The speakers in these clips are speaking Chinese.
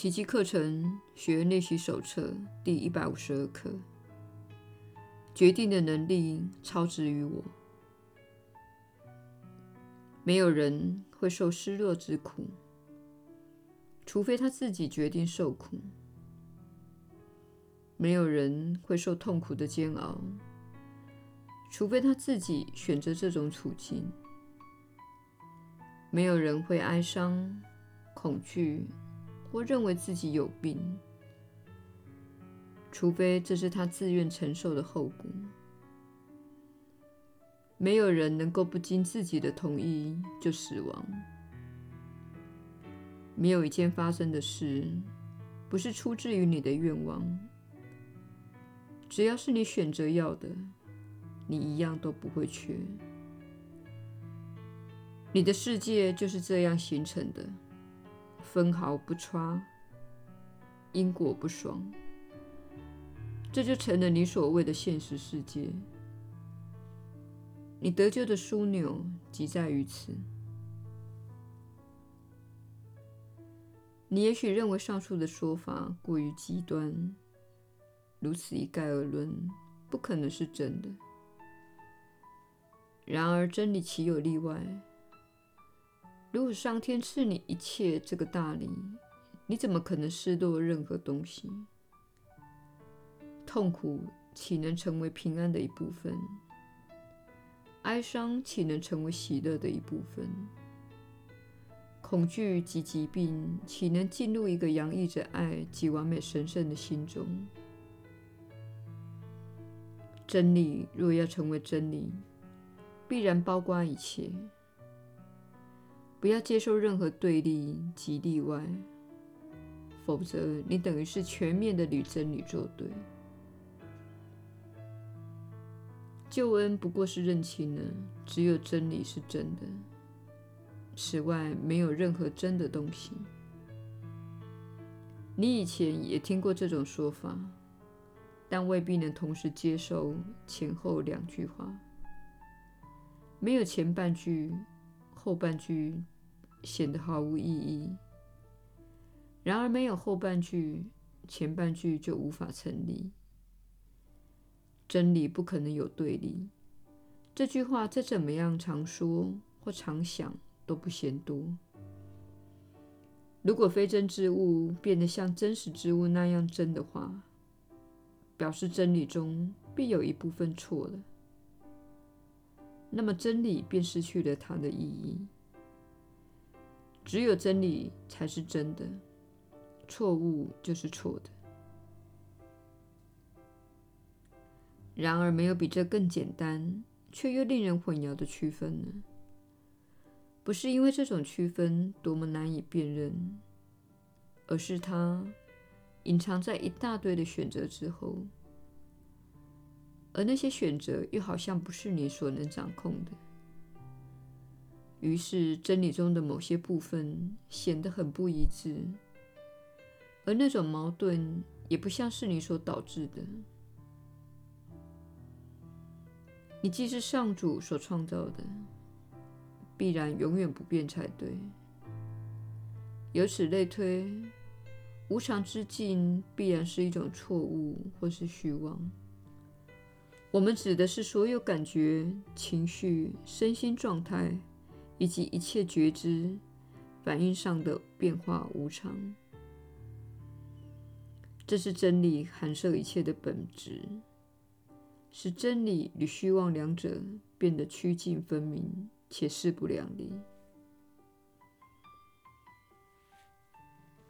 奇迹课程学练习手册第一百五十二课：决定的能力超之于我。没有人会受失落之苦，除非他自己决定受苦；没有人会受痛苦的煎熬，除非他自己选择这种处境；没有人会哀伤、恐惧或认为自己有病，除非这是他自愿承受的后果。没有人能够不经自己的同意就死亡。没有一件发生的事不是出自于你的愿望。只要是你选择要的，你一样都不会缺。你的世界就是这样形成的，分毫不差，因果不爽，这就成了你所谓的现实世界。你得救的枢纽即在于此。你也许认为上述的说法过于极端，如此一概而论，不可能是真的。然而，真理岂有例外？如果上天赐你一切这个大礼，你怎么可能失落任何东西？痛苦岂能成为平安的一部分？哀伤岂能成为喜乐的一部分？恐惧及疾病岂能进入一个洋溢着爱及完美神圣的心中？真理若要成为真理，必然包括一切。不要接受任何对立及例外，否则你等于是全面的与真理作对。救恩不过是认清了，只有真理是真的，此外没有任何真的东西。你以前也听过这种说法，但未必能同时接受前后两句话。没有前半句，后半句显得毫无意义；然而没有后半句，前半句就无法成立。真理不可能有对立。这句话再怎么样常说或常想都不嫌多。如果非真之物变得像真实之物那样真的话，表示真理中必有一部分错了。那么真理便失去了它的意义。只有真理才是真的，错误就是错的。然而，没有比这更简单却又令人混淆的区分了。不是因为这种区分多么难以辨认，而是它隐藏在一大堆的选择之后，而那些选择又好像不是你所能掌控的。于是，真理中的某些部分显得很不一致，而那种矛盾也不像是你所导致的。你既是上主所创造的，必然永远不变才对。由此类推，无常之境必然是一种错误或是虚妄。我们指的是所有感觉、情绪、身心状态以及一切觉知反应上的变化无常。这是真理含摄一切的本质。使真理与虚妄两者变得趋近分明且势不两立。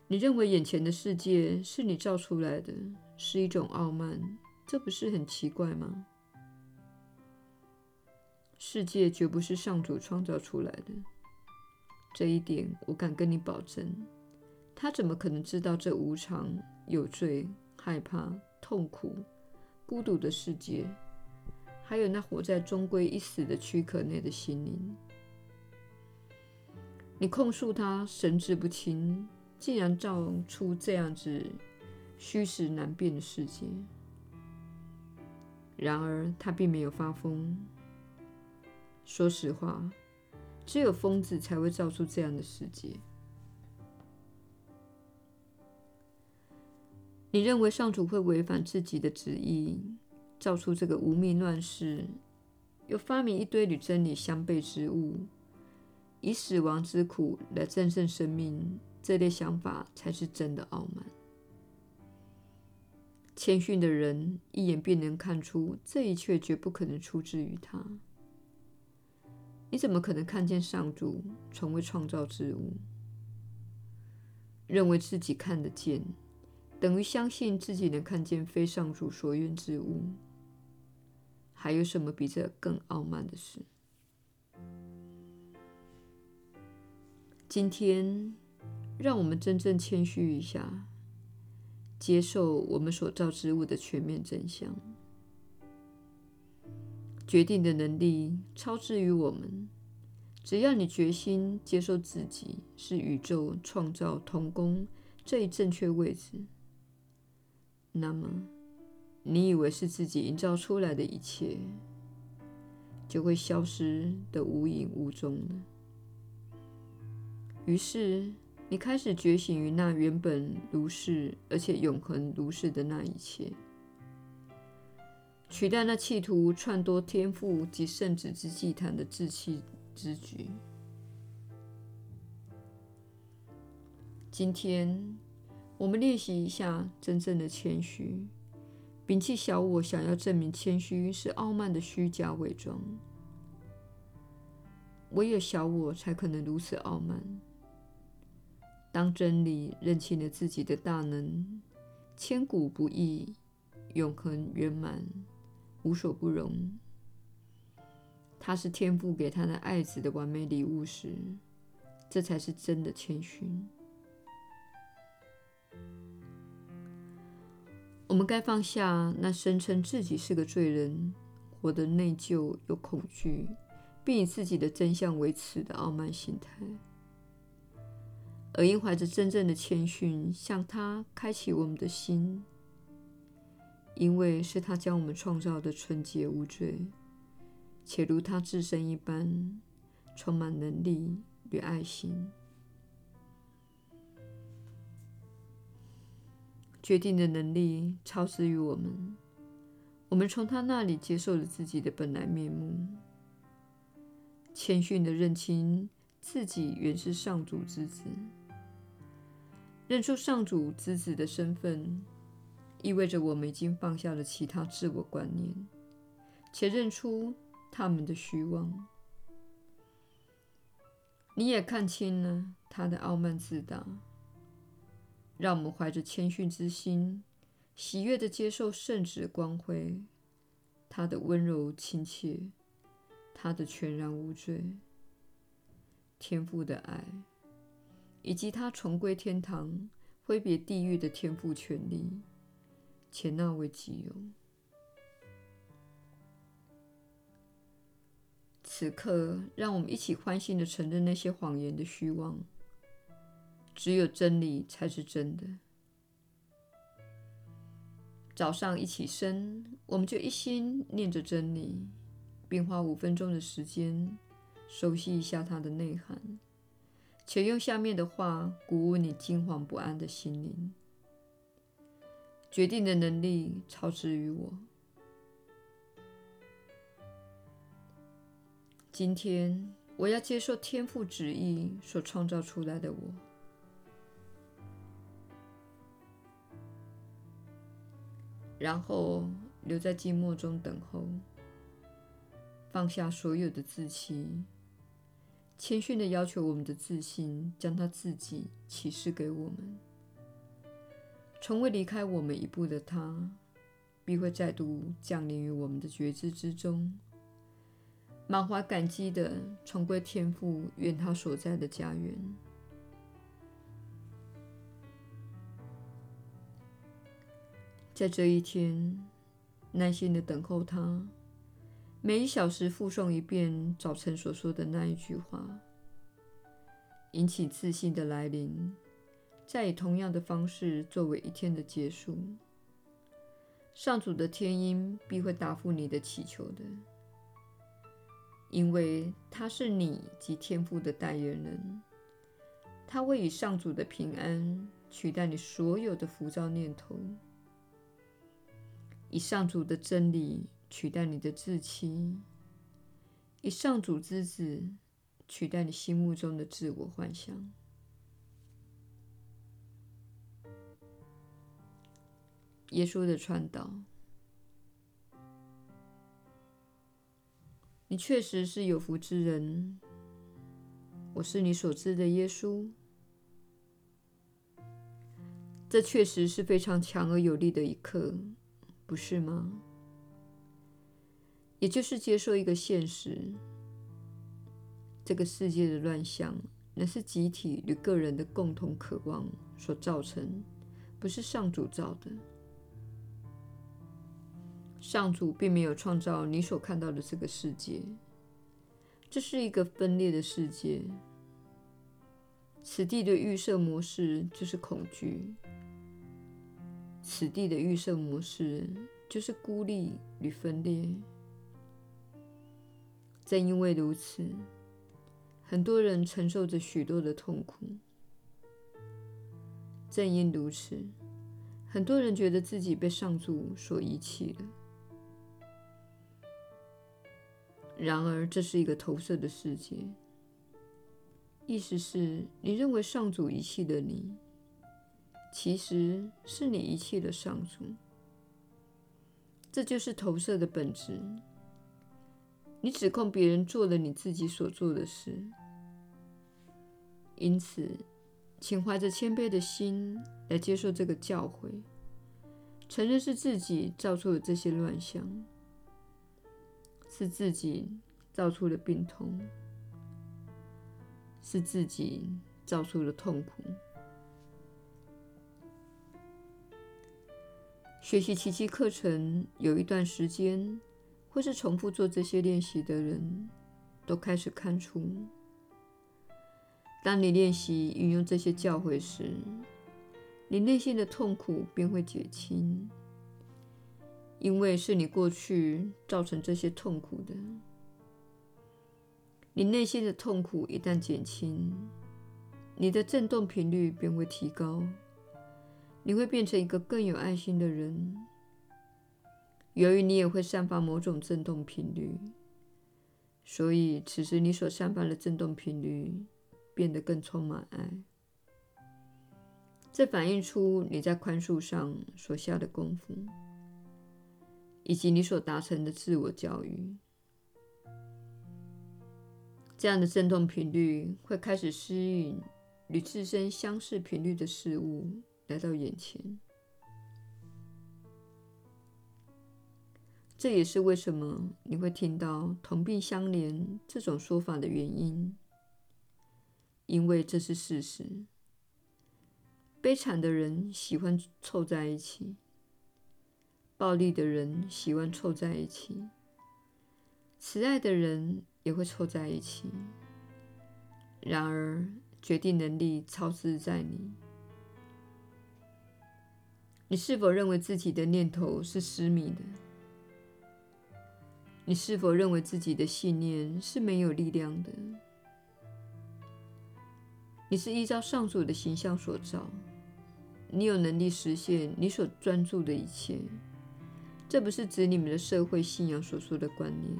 你认为眼前的世界是你造出来的，是一种傲慢，这不是很奇怪吗？世界绝不是上主创造出来的，这一点我敢跟你保证。他怎么可能知道这无常、有罪、害怕、痛苦？孤独的世界，还有那活在终归一死的躯壳内的心灵。你控诉他神志不清，竟然造出这样子虚实难辨的世界。然而他并没有发疯。说实话，只有疯子才会造出这样的世界。你认为上主会违反自己的旨意，造出这个无名乱世，又发明一堆与真理相悖之物，以死亡之苦来战胜生命？这类想法才是真的傲慢。谦逊的人一眼便能看出，这一切绝不可能出自于他。你怎么可能看见上主从未创造之物？认为自己看得见，等于相信自己能看见非上主所愿之物。还有什么比这更傲慢的事？今天，让我们真正谦虚一下。接受我们所造之物的全面真相，决定的能力超之于我们。只要你决心接受自己是宇宙创造同工这一正确位置，那么你以为是自己营造出来的一切，就会消失的无影无踪了。于是。你开始觉醒于那原本如是，而且永恒如是的那一切，取代那企图篡夺天父及圣子之祭坛的自欺之举。今天，我们练习一下真正的谦虚，摒弃小我想要证明谦虚是傲慢的虚假伪装。唯有小我才可能如此傲慢。当真理认清了自己的大能，千古不易，永恒圆满，无所不容，他是天父给他的爱子的完美礼物时，这才是真的谦逊。我们该放下那声称自己是个罪人、活得内疚又恐惧，并以自己的真相为耻的傲慢心态。而应怀着真正的谦逊，向他开启我们的心，因为是他将我们创造的纯洁无罪，且如他自身一般，充满能力与爱心。决定的能力超之于我们，我们从他那里接受了自己的本来面目，谦逊地认清自己原是上主之子。认出上主之子的身份，意味着我们已经放下了其他自我观念，且认出他们的虚妄。你也看清了他的傲慢自大。让我们怀着谦逊之心，喜悦地接受圣子光辉，他的温柔亲切，他的全然无罪，天父的爱。以及他重归天堂、挥别地狱的天赋权利，且纳为己有。此刻，让我们一起欢欣的承认那些谎言的虚妄。只有真理才是真的。早上一起身，我们就一心念着真理，并花五分钟的时间熟悉一下它的内涵。且用下面的话鼓舞你惊惶不安的心灵。决定的能力超之于我。今天我要接受天赋旨意所创造出来的我，然后留在寂寞中等候，放下所有的自欺。谦逊的要求我们的自信，将他自己启示给我们。从未离开我们一步的他，必会再度降临于我们的觉知之中，满怀感激地重归天父愿他所在的家园。在这一天，耐心地等候他。每一小时复诵一遍早晨所说的那一句话，引起自信的来临，再以同样的方式作为一天的结束。上主的天音必会答复你的祈求的，因为他是你及天父的代言人，他会以上主的平安取代你所有的浮躁念头，以上主的真理取代你的自欺，以上主之子取代你心目中的自我幻想。耶稣的传导，你确实是有福之人。我是你所知的耶稣。这确实是非常强而有力的一刻，不是吗？也就是接受一个现实：这个世界的乱象，乃是集体与个人的共同渴望所造成，不是上主造的。上主并没有创造你所看到的这个世界，这是一个分裂的世界。此地的预设模式就是恐惧，此地的预设模式就是孤立与分裂。正因为如此，很多人承受着许多的痛苦。正因如此，很多人觉得自己被上主所遗弃了。然而，这是一个投射的世界，意思是你认为上主遗弃的你，其实是你遗弃了上主。这就是投射的本质。你指控别人做了你自己所做的事，因此，请怀着谦卑的心来接受这个教诲，承认是自己造出了这些乱象。是自己造出了病痛，是自己造出了痛苦。学习奇迹课程有一段时间，或是重复做这些练习的人，都开始看出，当你练习运用这些教诲时，你内心的痛苦便会减轻。因为是你过去造成这些痛苦的，你内心的痛苦一旦减轻，你的振动频率便会提高，你会变成一个更有爱心的人。由于你也会散发某种振动频率，所以此时你所散发的振动频率变得更充满爱。这反映出你在宽恕上所下的功夫。以及你所达成的自我教育，这样的振动频率会开始吸引与自身相似频率的事物来到眼前。这也是为什么你会听到“同病相怜”这种说法的原因，因为这是事实。悲惨的人喜欢凑在一起。暴力的人喜欢凑在一起，慈爱的人也会凑在一起。然而，决定能力超支在你。你是否认为自己的念头是失迷的？你是否认为自己的信念是没有力量的？你是依照上主的形象所造，你有能力实现你所专注的一切。这不是指你们的社会信仰所说的观念，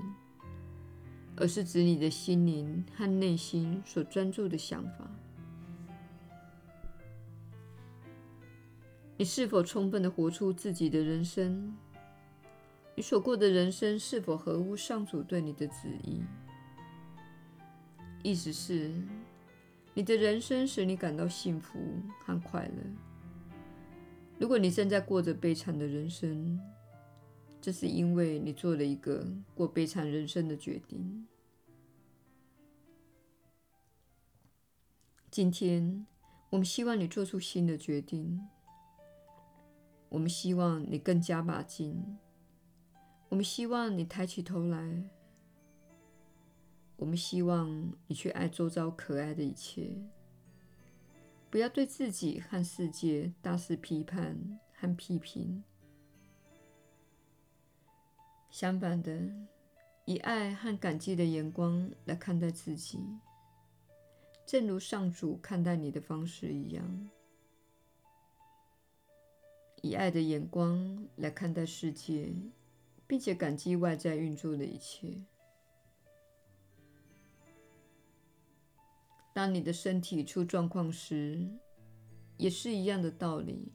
而是指你的心灵和内心所专注的想法。你是否充分地活出自己的人生？你所过的人生是否合乎上主对你的旨意？意思是，你的人生使你感到幸福和快乐。如果你正在过着悲惨的人生，这是因为你做了一个过悲惨人生的决定。今天，我们希望你做出新的决定。我们希望你更加把劲。我们希望你抬起头来。我们希望你去爱周遭可爱的一切，不要对自己和世界大肆批判和批评。相反的，以爱和感激的眼光来看待自己，正如上主看待你的方式一样。以爱的眼光来看待世界，并且感激外在运作的一切。当你的身体出状况时，也是一样的道理。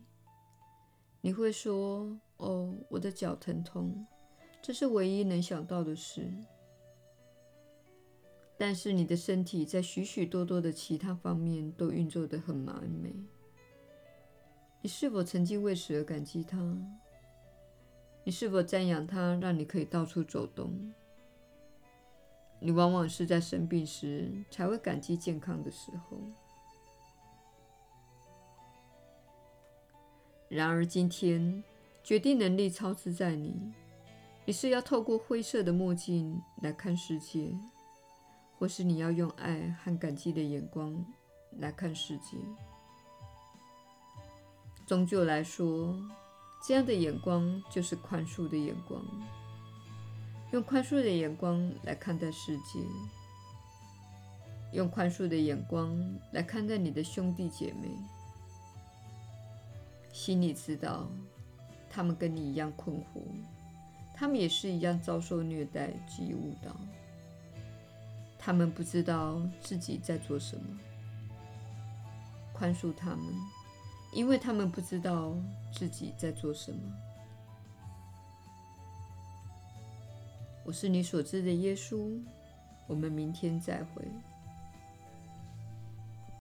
你会说：“哦，我的脚疼痛，这是唯一能想到的事。”但是你的身体在许许多多的其他方面都运作得很完美。你是否曾经为此而感激它？你是否赞扬它，让你可以到处走动？你往往是在生病时才会感激健康的时候。然而，今天决定能力操之在你。你是要透过灰色的墨镜来看世界。或是你要用爱和感激的眼光来看世界。终究来说，这样的眼光就是宽恕的眼光。用宽恕的眼光来看待世界，用宽恕的眼光来看待你的兄弟姐妹。心里知道，他们跟你一样困惑，他们也是一样遭受虐待及误导。他们不知道自己在做什么，宽恕他们，因为他们不知道自己在做什么。我是你所知的耶稣，我们明天再会。